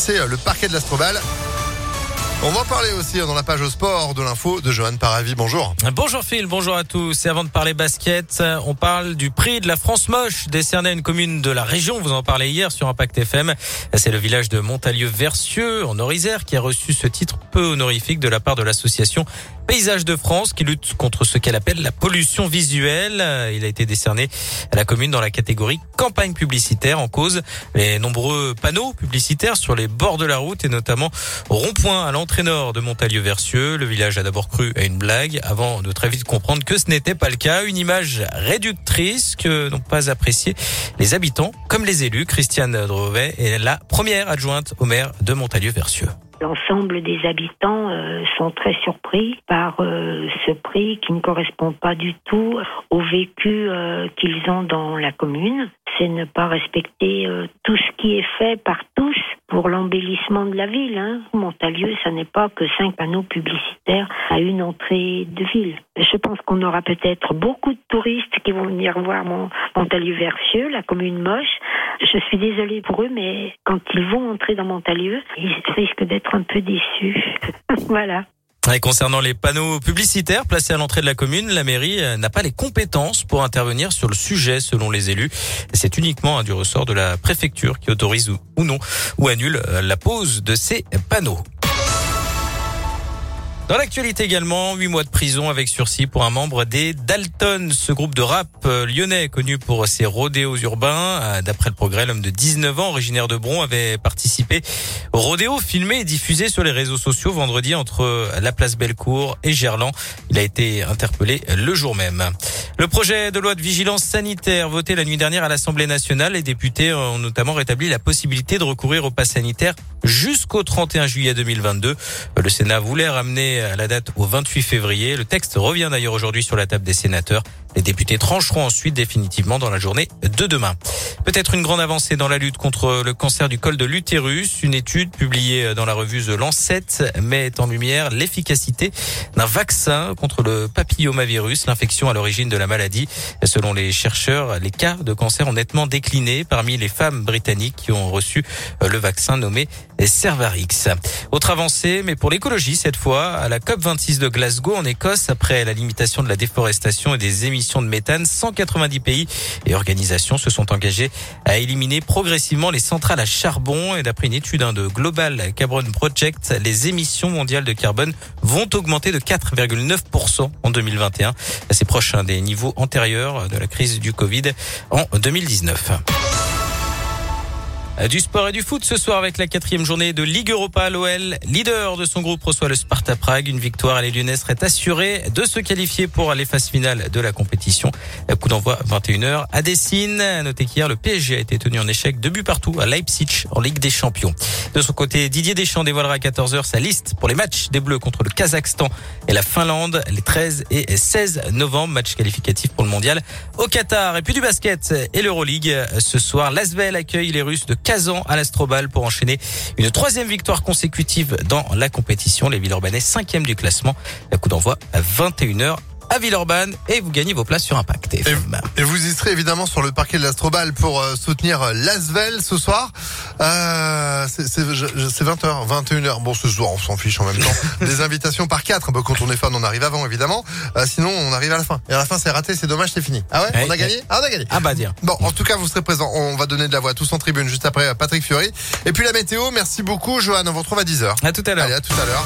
remplissait le parquet de l'Astrobal. On va parler aussi dans la page au sport de l'info de Johan Paravi. Bonjour. Bonjour Phil, bonjour à tous. Et avant de parler basket, on parle du prix de la France moche décerné à une commune de la région. Vous en parlez hier sur Impact FM. C'est le village de Montalieu-Versieux en Orisère qui a reçu ce titre peu honorifique de la part de l'association Paysage de France qui lutte contre ce qu'elle appelle la pollution visuelle. Il a été décerné à la commune dans la catégorie campagne publicitaire en cause les nombreux panneaux publicitaires sur les bords de la route et notamment rond-point à l'entrée nord de Montalieu-Versieux. Le village a d'abord cru à une blague avant de très vite comprendre que ce n'était pas le cas. Une image réductrice que n'ont pas apprécié les habitants comme les élus. Christiane Drovet est la première adjointe au maire de Montalieu-Versieux. L'ensemble des habitants euh, sont très surpris par euh, ce prix qui ne correspond pas du tout au vécu euh, qu'ils ont dans la commune. C'est ne pas respecter tout ce qui est fait par tous pour l'embellissement de la ville. Hein. Montalieu, ça n'est pas que cinq panneaux publicitaires à une entrée de ville. Je pense qu'on aura peut-être beaucoup de touristes qui vont venir voir Montalieu-Versieux, la commune moche. Je suis désolée pour eux, mais quand ils vont entrer dans Montalieu, ils risquent d'être un peu déçus. voilà. Concernant les panneaux publicitaires placés à l'entrée de la commune, la mairie euh, n'a pas les compétences pour intervenir sur le sujet selon les élus. C'est uniquement du ressort de la préfecture qui autorise ou non ou annule euh, la pose de ces panneaux. Dans l'actualité également, huit mois de prison avec sursis pour un membre des Dalton, ce groupe de rap euh, lyonnais connu pour ses rodéos urbains. Euh, d'après le progrès, l'homme de 19 ans, originaire de Bron, avait participé au rodéo filmé et diffusé sur les réseaux sociaux vendredi entre la place Bellecour et Gerland. Il a été interpellé le jour même. Le projet de loi de vigilance sanitaire voté la nuit dernière à l'Assemblée nationale, les députés ont notamment rétabli la possibilité de recourir au pass sanitaire jusqu'au 31 juillet 2022. Le Sénat voulait ramener la date au 28 février. Le texte revient d'ailleurs aujourd'hui sur la table des sénateurs. Les députés trancheront ensuite définitivement dans la journée de demain. Peut-être une grande avancée dans la lutte contre le cancer du col de l'utérus. Une étude publiée dans la revue The Lancet met en lumière l'efficacité d'un vaccin contre le papillomavirus, l'infection à l'origine de la maladie. Selon les chercheurs, les cas de cancer ont nettement décliné parmi les femmes britanniques qui ont reçu le vaccin nommé Cervarix. Autre avancée, mais pour l'écologie cette fois, la COP26 de Glasgow en Écosse, après la limitation de la déforestation et des émissions de méthane, 190 pays et organisations se sont engagés à éliminer progressivement les centrales à charbon. Et d'après une étude hein, de Global Carbon Project, les émissions mondiales de carbone vont augmenter de 4,9% en 2021. C'est proche hein, des niveaux antérieurs de la crise du Covid en 2019. Du sport et du foot ce soir avec la quatrième journée de Ligue Europa. L'OL, leader de son groupe, reçoit le Sparta Prague. Une victoire à les serait assurée de se qualifier pour les phases finales de la compétition. Coup d'envoi 21h à Dessine. Notez qu'hier, le PSG a été tenu en échec de but partout à Leipzig en Ligue des Champions. De son côté, Didier Deschamps dévoilera à 14h sa liste pour les matchs des Bleus contre le Kazakhstan et la Finlande les 13 et 16 novembre. Match qualificatif pour le mondial au Qatar. Et puis du basket et l'Euroleague. Ce soir, l'Asvel accueille les Russes de Kazan à l'Astrobal pour enchaîner une troisième victoire consécutive dans la compétition. Les Villeurbanais cinquième du classement. La coup d'envoi à 21h à Villeurbanne et vous gagnez vos places sur Impact. Et, et vous y serez évidemment sur le parquet de l'Astrobal pour euh, soutenir euh, l'Asvel ce soir. Euh, c'est 20h, 21h. Bon, ce soir, on s'en fiche en même temps. Des invitations par quatre. quand on est fan, on arrive avant, évidemment. Euh, sinon, on arrive à la fin. Et à la fin, c'est raté, c'est dommage, c'est fini. Ah ouais, on a gagné Ah, on a gagné. Ah bah dire. Bon, en tout cas, vous serez présents. On va donner de la voix tous en tribune juste après Patrick Fiori. Et puis la météo, merci beaucoup, Johan. On vous retrouve à 10h. À tout à l'heure. Allez, à tout à l'heure.